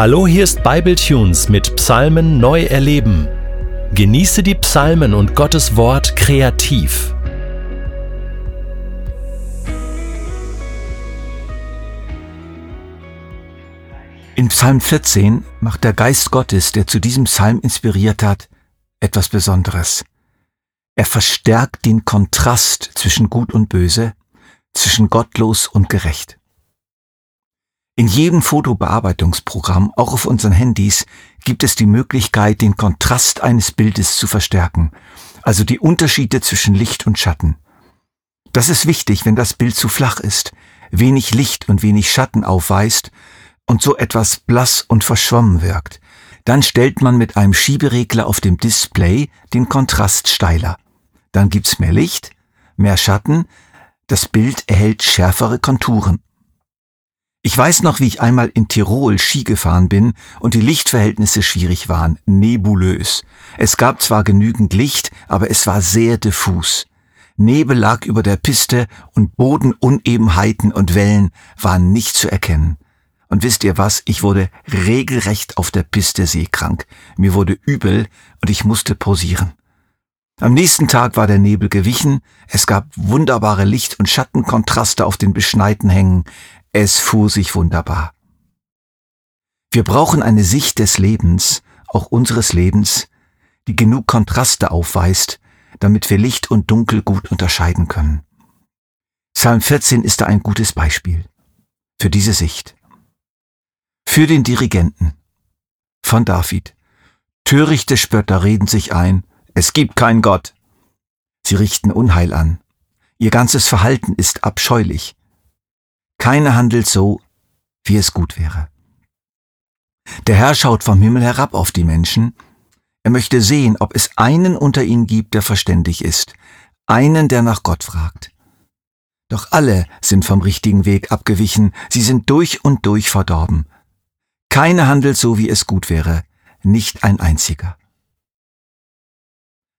Hallo, hier ist Bibletunes mit Psalmen neu erleben. Genieße die Psalmen und Gottes Wort kreativ. In Psalm 14 macht der Geist Gottes, der zu diesem Psalm inspiriert hat, etwas Besonderes. Er verstärkt den Kontrast zwischen Gut und Böse, zwischen gottlos und gerecht. In jedem Fotobearbeitungsprogramm, auch auf unseren Handys, gibt es die Möglichkeit, den Kontrast eines Bildes zu verstärken, also die Unterschiede zwischen Licht und Schatten. Das ist wichtig, wenn das Bild zu flach ist, wenig Licht und wenig Schatten aufweist und so etwas blass und verschwommen wirkt. Dann stellt man mit einem Schieberegler auf dem Display den Kontrast steiler. Dann gibt's mehr Licht, mehr Schatten, das Bild erhält schärfere Konturen. Ich weiß noch, wie ich einmal in Tirol Ski gefahren bin und die Lichtverhältnisse schwierig waren, nebulös. Es gab zwar genügend Licht, aber es war sehr diffus. Nebel lag über der Piste und Bodenunebenheiten und Wellen waren nicht zu erkennen. Und wisst ihr was? Ich wurde regelrecht auf der Piste seekrank. Mir wurde übel und ich musste pausieren. Am nächsten Tag war der Nebel gewichen, es gab wunderbare Licht- und Schattenkontraste auf den beschneiten Hängen, es fuhr sich wunderbar. Wir brauchen eine Sicht des Lebens, auch unseres Lebens, die genug Kontraste aufweist, damit wir Licht und Dunkel gut unterscheiden können. Psalm 14 ist da ein gutes Beispiel für diese Sicht. Für den Dirigenten von David. Törichte Spötter reden sich ein, es gibt keinen Gott. Sie richten Unheil an. Ihr ganzes Verhalten ist abscheulich. Keiner handelt so, wie es gut wäre. Der Herr schaut vom Himmel herab auf die Menschen. Er möchte sehen, ob es einen unter ihnen gibt, der verständig ist, einen, der nach Gott fragt. Doch alle sind vom richtigen Weg abgewichen, sie sind durch und durch verdorben. Keiner handelt so, wie es gut wäre, nicht ein einziger.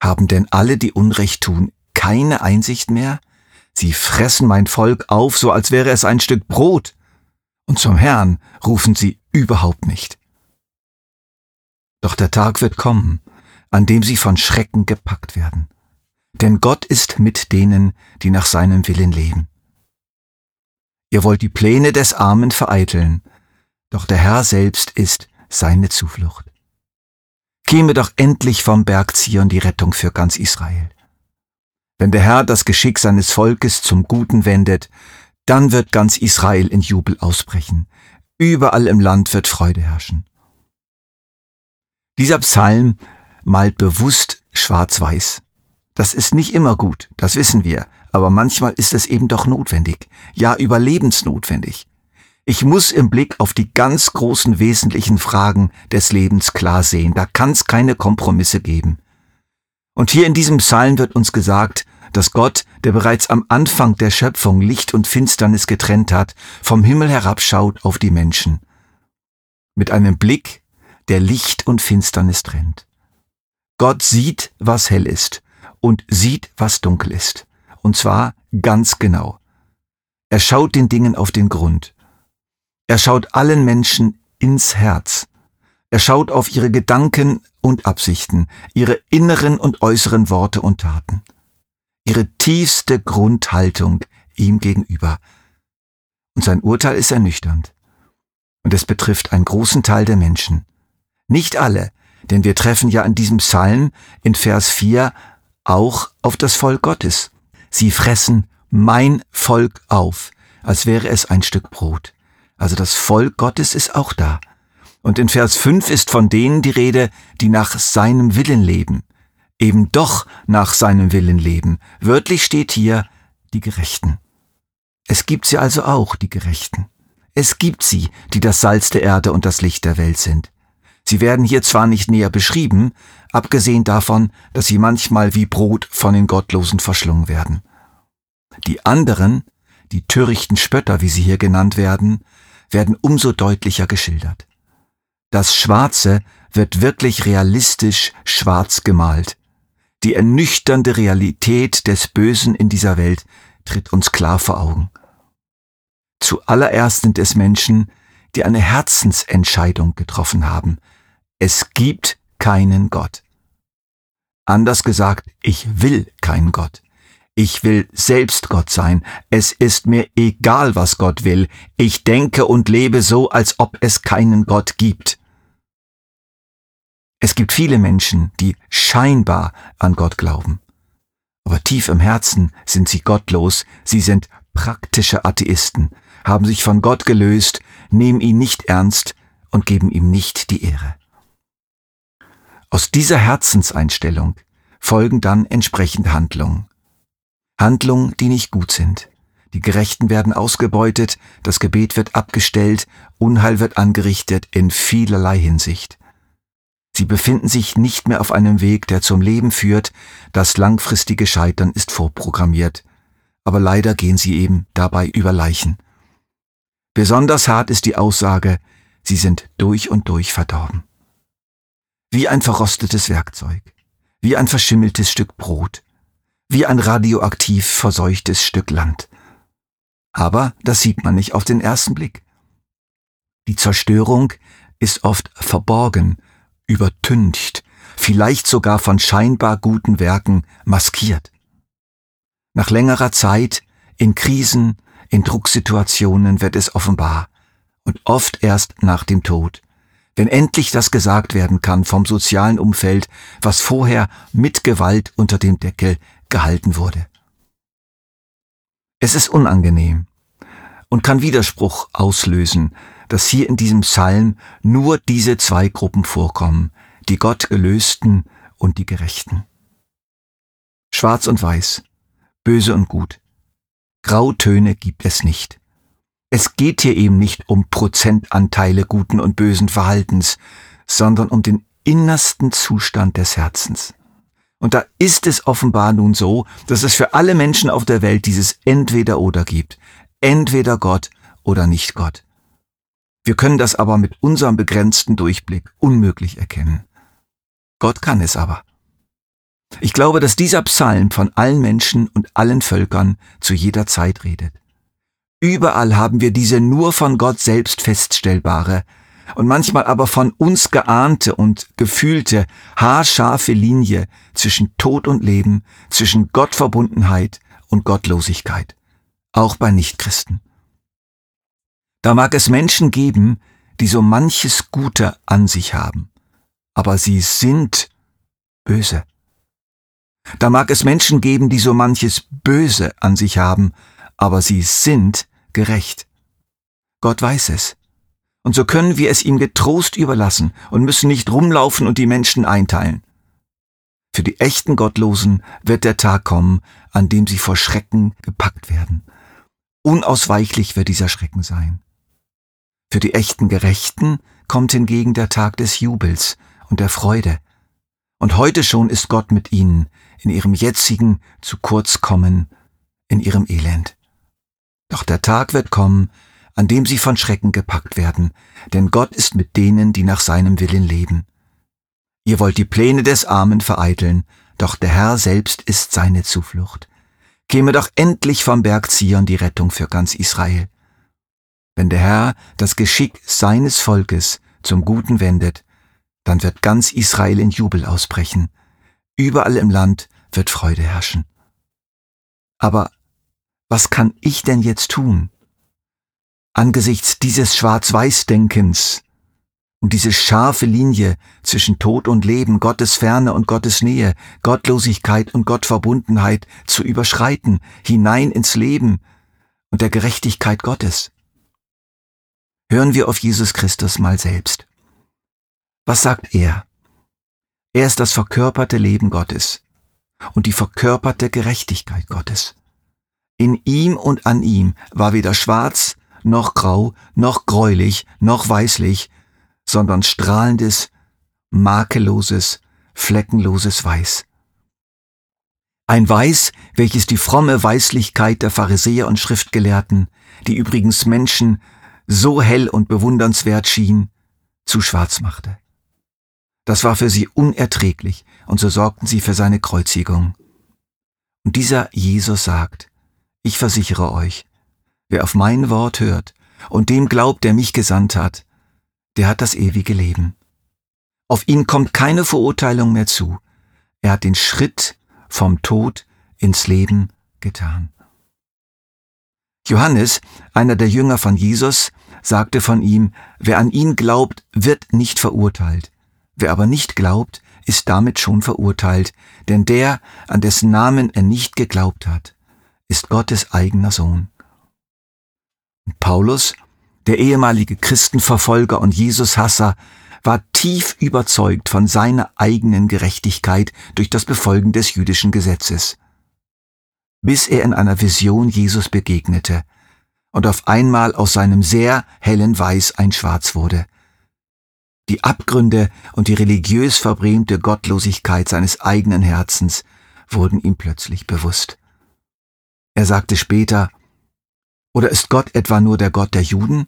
Haben denn alle, die Unrecht tun, keine Einsicht mehr? Sie fressen mein Volk auf, so als wäre es ein Stück Brot, und zum Herrn rufen sie überhaupt nicht. Doch der Tag wird kommen, an dem sie von Schrecken gepackt werden. Denn Gott ist mit denen, die nach seinem Willen leben. Ihr wollt die Pläne des Armen vereiteln, doch der Herr selbst ist seine Zuflucht. Käme doch endlich vom Berg Zion die Rettung für ganz Israel. Wenn der Herr das Geschick seines Volkes zum Guten wendet, dann wird ganz Israel in Jubel ausbrechen. Überall im Land wird Freude herrschen. Dieser Psalm malt bewusst schwarz-weiß. Das ist nicht immer gut, das wissen wir, aber manchmal ist es eben doch notwendig, ja überlebensnotwendig. Ich muss im Blick auf die ganz großen wesentlichen Fragen des Lebens klar sehen, da kann es keine Kompromisse geben. Und hier in diesem Psalm wird uns gesagt, dass Gott, der bereits am Anfang der Schöpfung Licht und Finsternis getrennt hat, vom Himmel herabschaut auf die Menschen. Mit einem Blick, der Licht und Finsternis trennt. Gott sieht, was hell ist und sieht, was dunkel ist. Und zwar ganz genau. Er schaut den Dingen auf den Grund. Er schaut allen Menschen ins Herz. Er schaut auf ihre Gedanken und Absichten, ihre inneren und äußeren Worte und Taten, ihre tiefste Grundhaltung ihm gegenüber. Und sein Urteil ist ernüchternd. Und es betrifft einen großen Teil der Menschen. Nicht alle, denn wir treffen ja in diesem Psalm in Vers 4 auch auf das Volk Gottes. Sie fressen mein Volk auf, als wäre es ein Stück Brot. Also das Volk Gottes ist auch da. Und in Vers 5 ist von denen die Rede, die nach seinem Willen leben. Eben doch nach seinem Willen leben. Wörtlich steht hier die Gerechten. Es gibt sie also auch, die Gerechten. Es gibt sie, die das Salz der Erde und das Licht der Welt sind. Sie werden hier zwar nicht näher beschrieben, abgesehen davon, dass sie manchmal wie Brot von den Gottlosen verschlungen werden. Die anderen, die törichten Spötter, wie sie hier genannt werden, werden umso deutlicher geschildert. Das Schwarze wird wirklich realistisch schwarz gemalt. Die ernüchternde Realität des Bösen in dieser Welt tritt uns klar vor Augen. Zuallererst sind es Menschen, die eine Herzensentscheidung getroffen haben. Es gibt keinen Gott. Anders gesagt, ich will keinen Gott. Ich will selbst Gott sein. Es ist mir egal, was Gott will. Ich denke und lebe so, als ob es keinen Gott gibt. Es gibt viele Menschen, die scheinbar an Gott glauben. Aber tief im Herzen sind sie gottlos, sie sind praktische Atheisten, haben sich von Gott gelöst, nehmen ihn nicht ernst und geben ihm nicht die Ehre. Aus dieser Herzenseinstellung folgen dann entsprechende Handlungen. Handlungen, die nicht gut sind. Die Gerechten werden ausgebeutet, das Gebet wird abgestellt, Unheil wird angerichtet in vielerlei Hinsicht. Sie befinden sich nicht mehr auf einem Weg, der zum Leben führt, das langfristige Scheitern ist vorprogrammiert. Aber leider gehen sie eben dabei über Leichen. Besonders hart ist die Aussage, sie sind durch und durch verdorben. Wie ein verrostetes Werkzeug, wie ein verschimmeltes Stück Brot, wie ein radioaktiv verseuchtes Stück Land. Aber das sieht man nicht auf den ersten Blick. Die Zerstörung ist oft verborgen, übertüncht, vielleicht sogar von scheinbar guten Werken maskiert. Nach längerer Zeit, in Krisen, in Drucksituationen wird es offenbar und oft erst nach dem Tod, wenn endlich das gesagt werden kann vom sozialen Umfeld, was vorher mit Gewalt unter dem Deckel gehalten wurde. Es ist unangenehm und kann Widerspruch auslösen, dass hier in diesem Psalm nur diese zwei Gruppen vorkommen, die Gottgelösten und die Gerechten. Schwarz und Weiß, böse und gut. Grautöne gibt es nicht. Es geht hier eben nicht um Prozentanteile guten und bösen Verhaltens, sondern um den innersten Zustand des Herzens. Und da ist es offenbar nun so, dass es für alle Menschen auf der Welt dieses Entweder oder gibt. Entweder Gott oder nicht Gott. Wir können das aber mit unserem begrenzten Durchblick unmöglich erkennen. Gott kann es aber. Ich glaube, dass dieser Psalm von allen Menschen und allen Völkern zu jeder Zeit redet. Überall haben wir diese nur von Gott selbst feststellbare, und manchmal aber von uns geahnte und gefühlte haarscharfe Linie zwischen Tod und Leben, zwischen Gottverbundenheit und Gottlosigkeit, auch bei Nichtchristen. Da mag es Menschen geben, die so manches Gute an sich haben, aber sie sind böse. Da mag es Menschen geben, die so manches Böse an sich haben, aber sie sind gerecht. Gott weiß es. Und so können wir es ihm getrost überlassen und müssen nicht rumlaufen und die Menschen einteilen. Für die echten Gottlosen wird der Tag kommen, an dem sie vor Schrecken gepackt werden. Unausweichlich wird dieser Schrecken sein. Für die echten Gerechten kommt hingegen der Tag des Jubels und der Freude. Und heute schon ist Gott mit ihnen in ihrem jetzigen zu kurz kommen, in ihrem Elend. Doch der Tag wird kommen, an dem sie von Schrecken gepackt werden, denn Gott ist mit denen, die nach seinem Willen leben. Ihr wollt die Pläne des Armen vereiteln, doch der Herr selbst ist seine Zuflucht. Käme doch endlich vom Berg Zion die Rettung für ganz Israel. Wenn der Herr das Geschick seines Volkes zum Guten wendet, dann wird ganz Israel in Jubel ausbrechen. Überall im Land wird Freude herrschen. Aber was kann ich denn jetzt tun? Angesichts dieses Schwarz-Weiß-Denkens und diese scharfe Linie zwischen Tod und Leben, Gottes Ferne und Gottes Nähe, Gottlosigkeit und Gottverbundenheit zu überschreiten, hinein ins Leben und der Gerechtigkeit Gottes. Hören wir auf Jesus Christus mal selbst. Was sagt er? Er ist das verkörperte Leben Gottes und die verkörperte Gerechtigkeit Gottes. In ihm und an ihm war weder schwarz noch grau, noch gräulich, noch weißlich, sondern strahlendes, makelloses, fleckenloses Weiß. Ein Weiß, welches die fromme Weißlichkeit der Pharisäer und Schriftgelehrten, die übrigens Menschen so hell und bewundernswert schien, zu schwarz machte. Das war für sie unerträglich, und so sorgten sie für seine Kreuzigung. Und dieser Jesus sagt, ich versichere euch, Wer auf mein Wort hört und dem glaubt, der mich gesandt hat, der hat das ewige Leben. Auf ihn kommt keine Verurteilung mehr zu. Er hat den Schritt vom Tod ins Leben getan. Johannes, einer der Jünger von Jesus, sagte von ihm, wer an ihn glaubt, wird nicht verurteilt. Wer aber nicht glaubt, ist damit schon verurteilt, denn der, an dessen Namen er nicht geglaubt hat, ist Gottes eigener Sohn. Paulus, der ehemalige Christenverfolger und Jesushasser, war tief überzeugt von seiner eigenen Gerechtigkeit durch das Befolgen des jüdischen Gesetzes. Bis er in einer Vision Jesus begegnete und auf einmal aus seinem sehr hellen Weiß ein Schwarz wurde. Die Abgründe und die religiös verbrämte Gottlosigkeit seines eigenen Herzens wurden ihm plötzlich bewusst. Er sagte später, oder ist Gott etwa nur der Gott der Juden?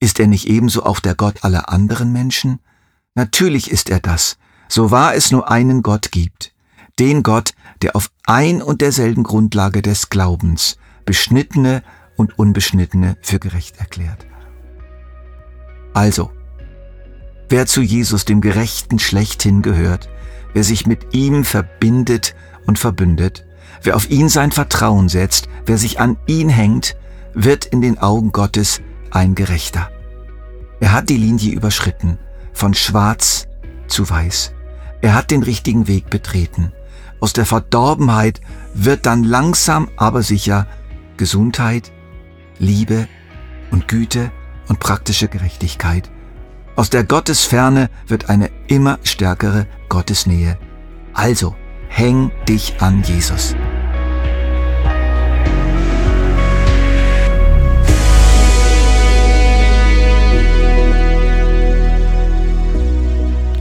Ist er nicht ebenso auch der Gott aller anderen Menschen? Natürlich ist er das, so wahr es nur einen Gott gibt, den Gott, der auf ein und derselben Grundlage des Glaubens Beschnittene und Unbeschnittene für gerecht erklärt. Also, wer zu Jesus, dem Gerechten, schlechthin gehört, wer sich mit ihm verbindet und verbündet, wer auf ihn sein Vertrauen setzt, wer sich an ihn hängt, wird in den Augen Gottes ein Gerechter. Er hat die Linie überschritten von schwarz zu weiß. Er hat den richtigen Weg betreten. Aus der Verdorbenheit wird dann langsam aber sicher Gesundheit, Liebe und Güte und praktische Gerechtigkeit. Aus der Gottesferne wird eine immer stärkere Gottesnähe. Also, häng dich an Jesus.